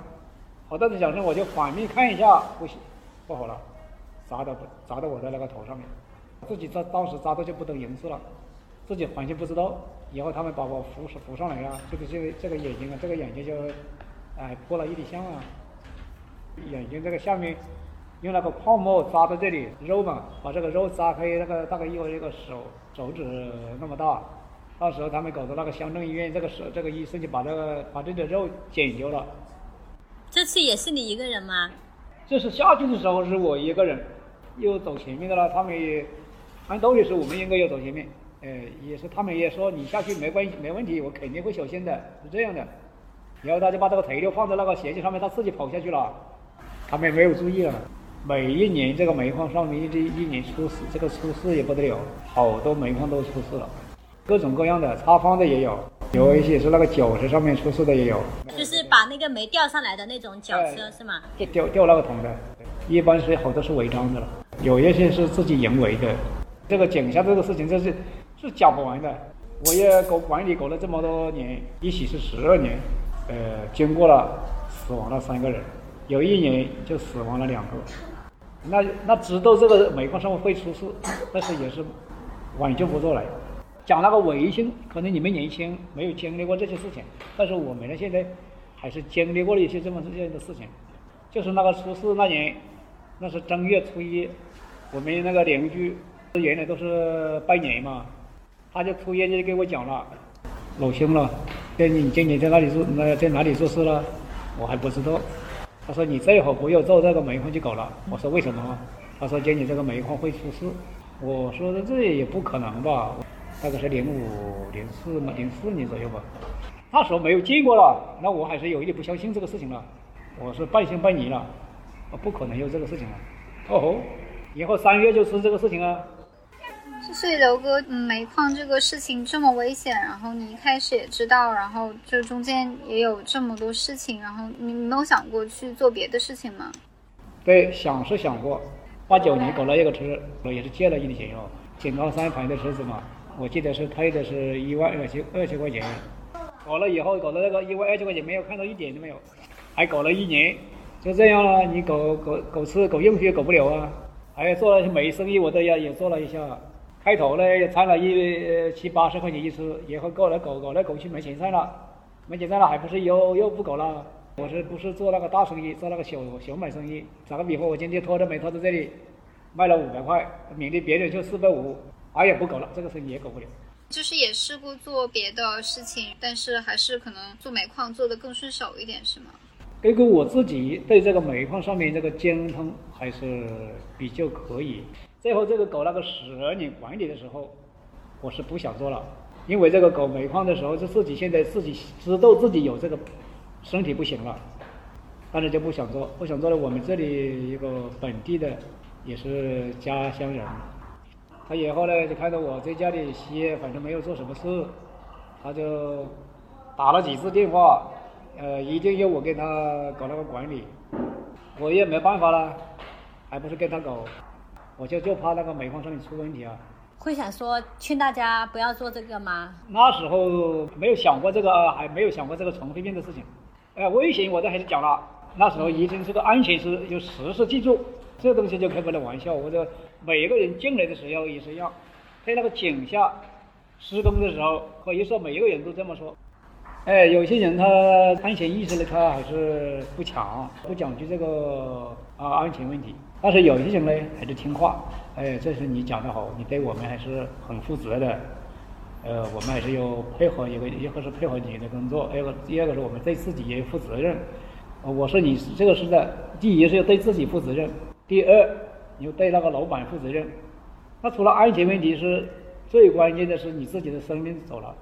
Speaker 2: 好大的响声，我就反面看一下，不行，不好了，砸到砸到我的那个头上面，自己当当时砸的就不懂人事了，自己完全不知道。以后他们把我扶扶上来了，这个这个这个眼睛啊，这个眼睛就。哎，破了一点像啊！眼睛这个下面用那个泡沫扎在这里，肉嘛，把这个肉扎开，那个大概有一个手手指那么大。到时候他们搞的那个乡镇医院，这个手这个医生就把这个把这个肉剪掉了。
Speaker 3: 这次也是你一个人吗？
Speaker 2: 这次下去的时候是我一个人，又走前面的了。他们也按道理说我们应该要走前面，呃，也是他们也说你下去没关系没问题，我肯定会小心的，是这样的。然后他就把这个材料放在那个斜井上面，他自己跑下去了。他们没有注意啊。每一年这个煤矿上面一一年出事，这个出事也不得了，好多煤矿都出事了，各种各样的塌方的也有，有一些是那个绞车上面出事的也有。
Speaker 3: 就是把那个煤吊上来的那种绞车是吗？
Speaker 2: 就吊吊那个桶的，一般是好多是违章的了，有一些是自己人为的。这个井下这个事情，这是是讲不完的。我也搞管理搞了这么多年，一起是十二年。呃，经过了，死亡了三个人，有一年就死亡了两个。那那知道这个煤矿上面会出事，但是也是挽救不过来。讲那个违信，可能你们年轻没有经历过这些事情，但是我们呢现在还是经历过了一些这么这样的事情。就是那个出事那年，那是正月初一，我们那个邻居原来都是拜年嘛，他就突然就给我讲了，老兄了。在你今年在哪里做？那在哪里做事了？我还不知道。他说你最好不要做这个煤矿去搞了。我说为什么？他说今年这个煤矿会出事。我说这也不可能吧？大概是零五、零四嘛，零四年左右吧。那时候没有见过了，那我还是有一点不相信这个事情了。我是半信半疑了，不可能有这个事情了。哦吼，以后三月就是这个事情啊。
Speaker 1: 所以刘哥，煤矿这个事情这么危险，然后你一开始也知道，然后就中间也有这么多事情，然后你没有想过去做别的事情吗？
Speaker 2: 对，想是想过，八九年搞了一个车，我也是借了一点钱哦，井冈山牌的车子嘛，我记得是退的是一万二千二千块钱，搞了以后搞了那个一万二千块钱没有看到一点都没有，还搞了一年，就这样了，你搞搞搞吃搞用去也搞不了啊，还有做了些煤生意，我都要也做了一下。开头呢也赚了一七八十块钱一次，以后搞来搞搞来搞去没钱赚了，没钱赚了还不是又又不搞了？我是不是做那个大生意，做那个小小买生意？打个比方，我今天拖着煤拖到这里，卖了五百块，明天别人就四百五，哎也不搞了，这个生意也搞不了。
Speaker 1: 就是也试过做别的事情，但是还是可能做煤矿做的更顺手一点，是吗？
Speaker 2: 根据我自己对这个煤矿上面这个监控还是比较可以。最后这个搞那个十年管理的时候，我是不想做了，因为这个搞煤矿的时候是自己现在自己知道自己有这个身体不行了，当然就不想做，不想做了。我们这里一个本地的也是家乡人，他以后呢就看到我在家里歇，反正没有做什么事，他就打了几次电话，呃，一定要我给他搞那个管理，我也没办法了，还不是跟他搞。我就就怕那个煤矿上面出问题啊！
Speaker 3: 会想说劝大家不要做这个吗？
Speaker 2: 那时候没有想过这个，还没有想过这个尘肺病的事情。哎，危险我都还是讲了。那时候医生是个安全是就时时记住，这东西就开不了玩笑。我说每一个人进来的时候也是一样，在那个井下施工的时候，可以说每一个人都这么说。哎，有些人他安全意识呢，他还是不强，不讲究这个啊安全问题。但是有些人呢还是听话，哎，这是你讲的好，你对我们还是很负责的，呃，我们还是要配合一个，一个是配合你的工作，二个第二个是我们对自己也负责任。我说你这个是在第一是要对自己负责任，第二你要对那个老板负责任。那除了安全问题是最关键的是你自己的生命走了。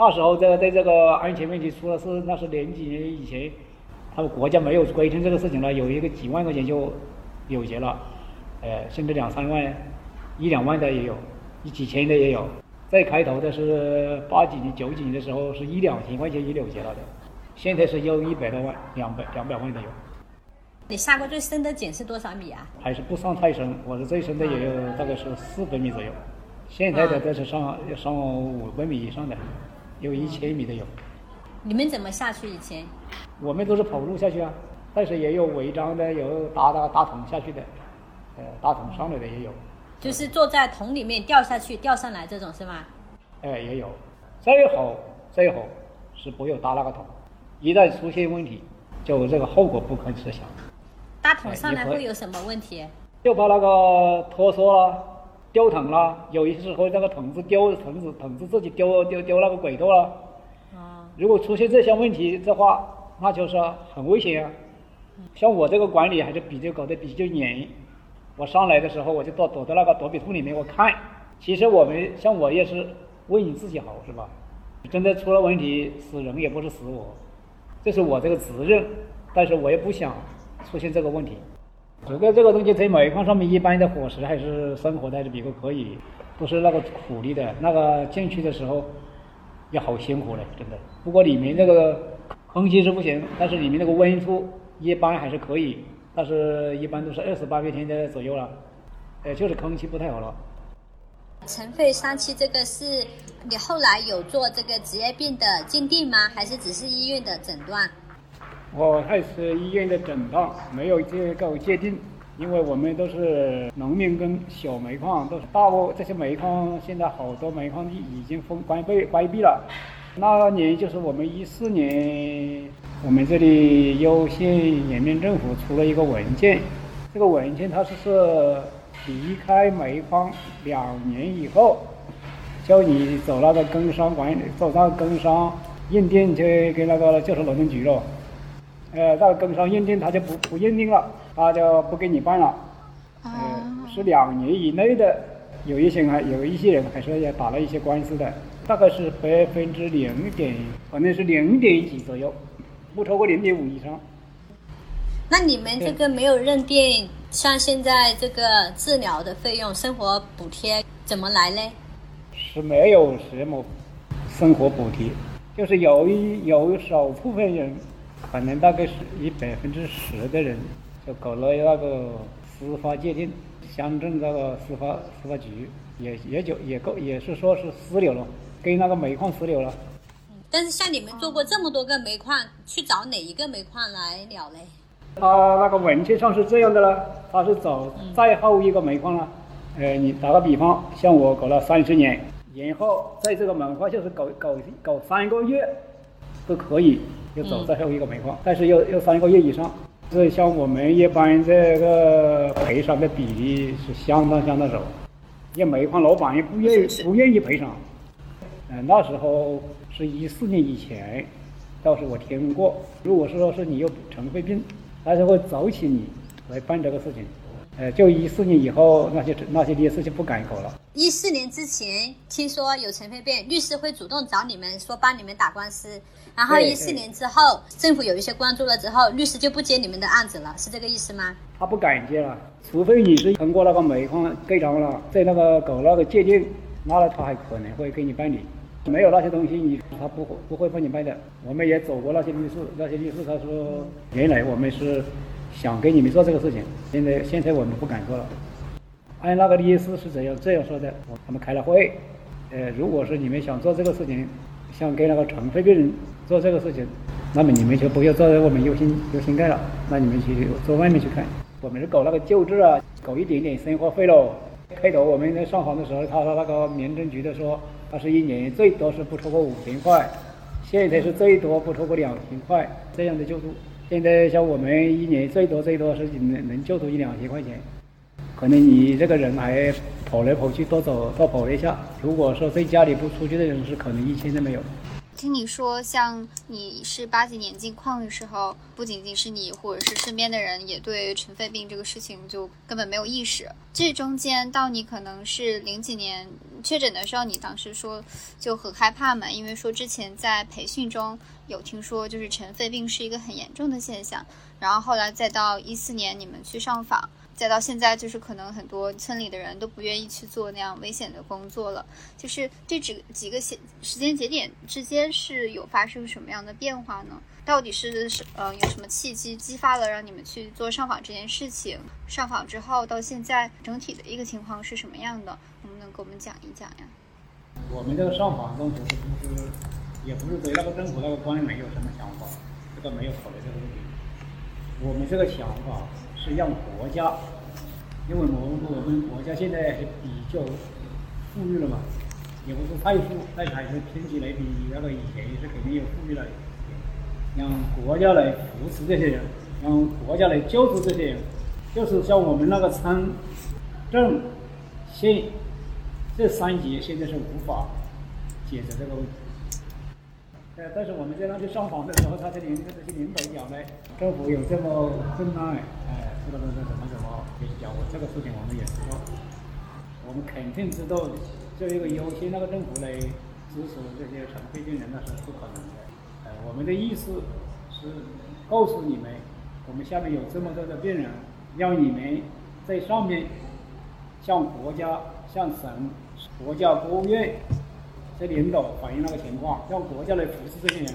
Speaker 2: 那时候这个对这个安全问题出了事，那是零几年以前，他们国家没有规定这个事情了，有一个几万块钱就有结了，呃，甚至两三万、一两万的也有，一几千的也有。最开头的是八几年、九几年的时候是一两千块钱也有结了的，现在是要一百多万、两百两百万的有，
Speaker 3: 你下过最深的井是多少米啊？
Speaker 2: 还是不算太深。我的最深的也有大概是四百米左右，现在的都是上要上五百米以上的，有一千米的有。
Speaker 3: 你们怎么下去？以前
Speaker 2: 我们都是跑路下去啊，但是也有违章的，有搭大大桶下去的，呃，大桶上来的也有，
Speaker 3: 就是坐在桶里面掉下去、掉上来这种是吗？
Speaker 2: 哎、也有。最好最好是不要搭那个桶，一旦出现问题，就这个后果不堪设想。
Speaker 3: 搭桶上来会有什么问题？
Speaker 2: 就把那个脱缩了、掉桶了，有些时候那个桶子丢，桶子桶子自己丢丢丢那个轨道了。
Speaker 3: 啊，
Speaker 2: 如果出现这些问题的话，那就是很危险啊。像我这个管理还是比较搞得比较严。我上来的时候，我就躲躲到那个躲避洞里面，我看。其实我们像我也是为你自己好，是吧？真的出了问题，死人也不是死我，这是我这个责任。但是我也不想出现这个问题。这个这个东西在煤矿上面，一般的伙食还是生活的还是比较可以，不是那个苦力的。那个进去的时候也好辛苦嘞，真的。不过里面这个空气是不行，但是里面那个温度一般还是可以，但是一般都是二十八天的左右了，呃，就是空气不太好了。
Speaker 3: 尘肺三期这个是你后来有做这个职业病的鉴定吗？还是只是医院的诊断？
Speaker 2: 我还是医院的诊断，没有这个界定，因为我们都是农民跟小煤矿，都是大部这些煤矿现在好多煤矿已经封关闭关闭了。那年就是我们一四年，我们这里攸县人民政府出了一个文件，这个文件它是说离开煤矿两年以后，叫你走那个工商管理，走到工商认定去跟那个就是劳动局了。呃，到工商认定他就不不认定了，他就不给你办了。呃，是两年以内的，有一些还有一些人还是要打了一些官司的，大概是百分之零点，反正是零点几左右，不超过零点五以上。
Speaker 3: 那你们这个没有认定，像现在这个治疗的费用、生活补贴怎么来嘞？
Speaker 2: 是没有什么生活补贴，就是有一有少部分人，可能大概是一百分之十的人，就搞了那个司法鉴定，乡镇那个司法司法局也也就也够也是说是私了了，跟那个煤矿私了了。
Speaker 3: 但是像你们做过这么多个煤矿，去找哪一个煤矿来了嘞？
Speaker 2: 他那个文件上是这样的了，他是找再后一个煤矿了。呃，你打个比方，像我搞了三十年，然后在这个煤矿就是搞搞搞三个月都可以，就走最后一个煤矿，但是要要三个月以上。这像我们一般这个赔偿的比例是相当相当少，因为煤矿老板也不愿意不愿意赔偿。呃，那时候是一四年以前，倒是我听过。如果是说是你有尘肺病，他就会找起你来办这个事情。呃，就一四年以后，那些那些律师就不敢搞了。
Speaker 3: 一四年之前听说有尘肺病，律师会主动找你们说帮你们打官司，然后一四年之后，政府有一些关注了之后，律师就不接你们的案子了，是这个意思吗？
Speaker 2: 他不敢接了，除非你是通过那个煤矿盖章了，在那个搞那个鉴定，那他还可能会给你办理。没有那些东西，你他不会不会帮你办的。我们也走过那些律师，那些律师他说，原来我们是想给你们做这个事情，现在现在我们不敢做了。按那个律师是这样这样说的，我他们开了会，呃，如果是你们想做这个事情，想给那个尘肺病人做这个事情，那么你们就不要做我们优先优先盖了，那你们去做外面去看。我们是搞那个救治啊，搞一点点生活费喽。开头我们在上访的时候，他说那个民政局的说，他是一年最多是不超过五千块，现在是最多不超过两千块这样的救助。现在像我们一年最多最多是能能救助一两千块钱，可能你这个人还跑来跑去，多走多跑了一下。如果说在家里不出去的人，是可能一千都没有。
Speaker 1: 听你说，像你是八几年进矿的时候，不仅仅是你，或者是身边的人，也对尘肺病这个事情就根本没有意识。这中间到你可能是零几年确诊的时候，你当时说就很害怕嘛，因为说之前在培训中有听说，就是尘肺病是一个很严重的现象。然后后来再到一四年你们去上访。再到现在，就是可能很多村里的人都不愿意去做那样危险的工作了。就是这几几个时时间节点之间是有发生什么样的变化呢？到底是是呃有什么契机激发了让你们去做上访这件事情？上访之后到现在整体的一个情况是什么样的？能不能给我们讲一讲呀？
Speaker 2: 我们这个上访当时是不是也不是对那个政府那个官员有什么想法，这个没有考虑这个问题。我们这个想法。让国家，因为我们我们国家现在是比较富裕了嘛，也不是太富，但是还是听起来比那个以前也是肯定有富裕了。让国家来扶持这些人，让国家来救助这些人，就是像我们那个村、镇、县这三级现在是无法解决这个问题。呃，但是我们在那去上访的时候，他这领这些领导讲呢，政府有这么困难，哎，这个这个怎么怎么，就是讲我这个事情我们也知道，我们肯定知道，这一个优先那个政府来支持这些尘肺病人那是不可能的。呃，我们的意思是告诉你们，我们下面有这么多的病人，让你们在上面向国家、向省、国家国务院。这领导反映那个情况，让国家来扶持这些人。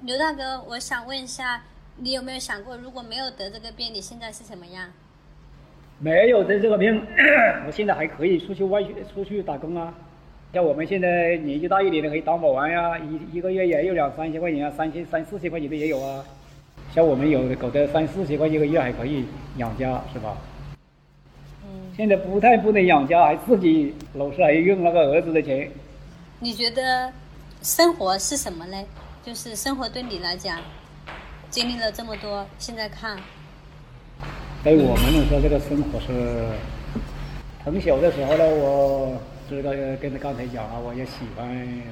Speaker 3: 刘大哥，我想问一下，你有没有想过，如果没有得这个病，你现在是什么样？
Speaker 2: 没有得这个病，我现在还可以出去外去出去打工啊。像我们现在年纪大一点的可以当保安呀，一一个月也有两三千块钱啊，三千三四千块钱的也有啊。像我们有的搞得三四千块一个月还可以养家，是吧？嗯现在不太不能养家，还自己老是还用那个儿子的钱。
Speaker 3: 你觉得生活是什么呢？就是生活对你来讲，经历了这么多，现在看，
Speaker 2: 对我们来说，这个生活是很小的时候呢，我知道跟他刚才讲了，我也喜欢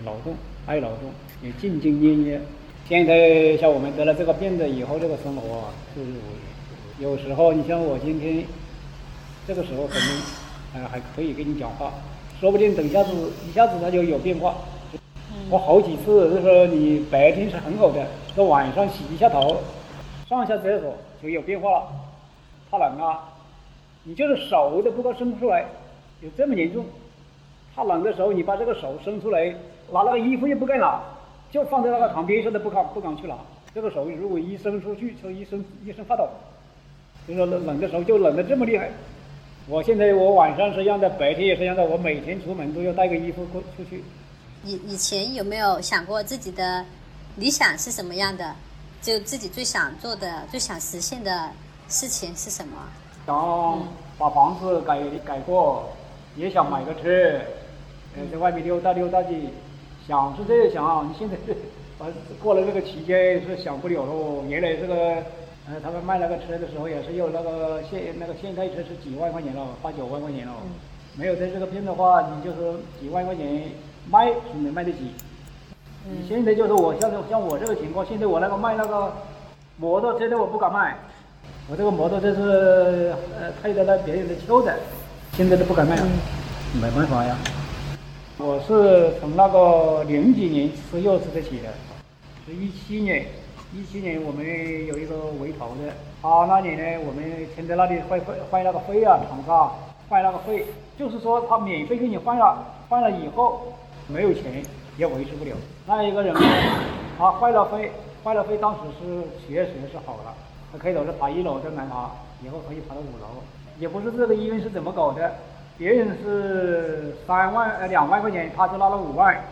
Speaker 2: 劳动，爱劳动，也兢兢业业。现在像我们得了这个病的以后，这个生活就是有时候，你像我今天。这个时候可能，呃，还可以跟你讲话，说不定等一下子，一下子它就有变化。我好几次就说你白天是很好的，到晚上洗一下头，上一下厕所就有变化了，怕冷啊，你就是手都不够伸出来，有这么严重。怕冷的时候，你把这个手伸出来，拿那个衣服也不敢拿，就放在那个床边上都不敢不敢去拿。这个手如果一伸出去，就一身一身发抖，就说冷冷的时候就冷得这么厉害。我现在我晚上是这样的，白天也是这样的。我每天出门都要带个衣服过出去。
Speaker 3: 以以前有没有想过自己的理想是什么样的？就自己最想做的、最想实现的事情是什么？
Speaker 2: 想把房子改改过，也想买个车，呃，在外面溜达溜达的。想是这样想，你现在呃过了这个期间是想不了喽。原来这个。呃，他们卖那个车的时候也是有那个现那个现代车是几万块钱了，八九万块钱了。没有在这个片的话，你就是几万块钱卖是能卖得起。你现在就是我像像我这个情况，现在我那个卖那个摩托车的我不敢卖，我这个摩托车是呃配的那别人的旧的，现在都不敢卖了，没办法呀。我是从那个零几年吃药吃得起的，是一七年。一七年我们有一个围头的，他那里呢，我们先在那里换换换那个肺啊，长沙换那个肺，就是说他免费给你换了，换了以后没有钱也维持不了。那一个人，他坏了肺，坏了肺，当时是确实是好了，他开头是爬一楼再难爬，以后可以爬到五楼。也不是这个医院是怎么搞的，别人是三万呃两万块钱，他就拿了五万，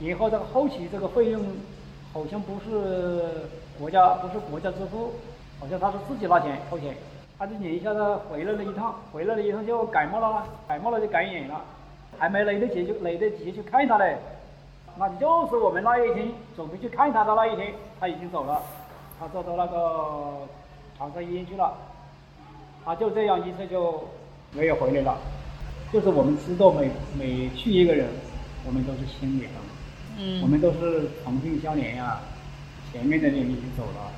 Speaker 2: 以后这个后期这个费用好像不是。国家不是国家支付，好像他是自己拿钱掏钱，他就一下子回来了一趟，回来了一趟就感冒了，感冒了就感染了，还没来得及就来得及去看他嘞，那就是我们那一天准备去看他的那一天，他已经走了，他走到那个长沙医院去了，他就这样一次就没有回来了，就是我们知道每每去一个人，我们都是心里疼，
Speaker 3: 嗯。
Speaker 2: 我们都是同病相怜呀、前面的人已经走了，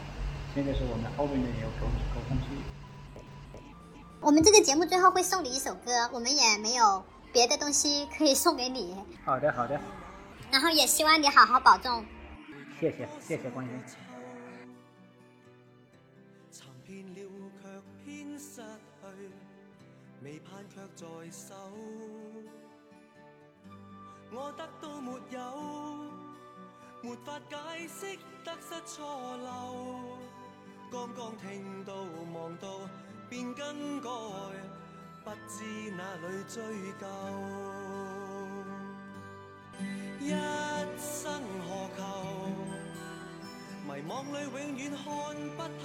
Speaker 2: 现在是我们后面的人要沟沟通去。
Speaker 4: 我们这个节目最后会送你一首歌，我们也没有别的东西可以送给你，
Speaker 2: 好的，好的，
Speaker 4: 然后也希望你好好保重。
Speaker 2: 谢谢，谢谢关心。
Speaker 5: 寻遍了却偏失去，未盼却在手。我得到没有，没法解释得失错漏。剛剛聽到望到便更改，不知哪里追究。一生何求？迷惘里永远看不透，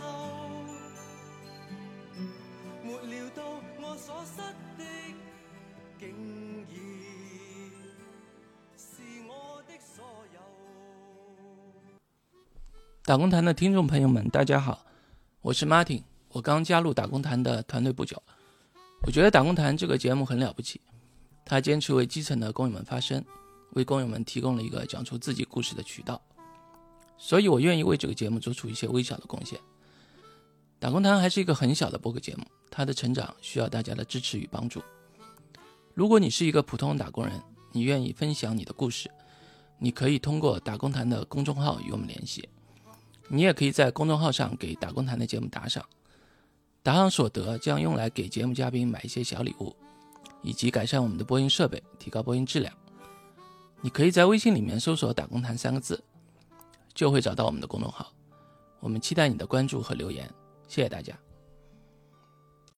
Speaker 5: 沒料到我所失的，竟然是我的所有。
Speaker 6: 打工谈的听众朋友们，大家好，我是 Martin，我刚加入打工谈的团队不久。我觉得打工谈这个节目很了不起，他坚持为基层的工友们发声，为工友们提供了一个讲出自己故事的渠道，所以我愿意为这个节目做出一些微小的贡献。打工谈还是一个很小的播客节目，它的成长需要大家的支持与帮助。如果你是一个普通打工人，你愿意分享你的故事，你可以通过打工谈的公众号与我们联系。你也可以在公众号上给打工谈的节目打赏，打赏所得将用来给节目嘉宾买一些小礼物，以及改善我们的播音设备，提高播音质量。你可以在微信里面搜索“打工谈”三个字，就会找到我们的公众号。我们期待你的关注和留言，谢谢大家。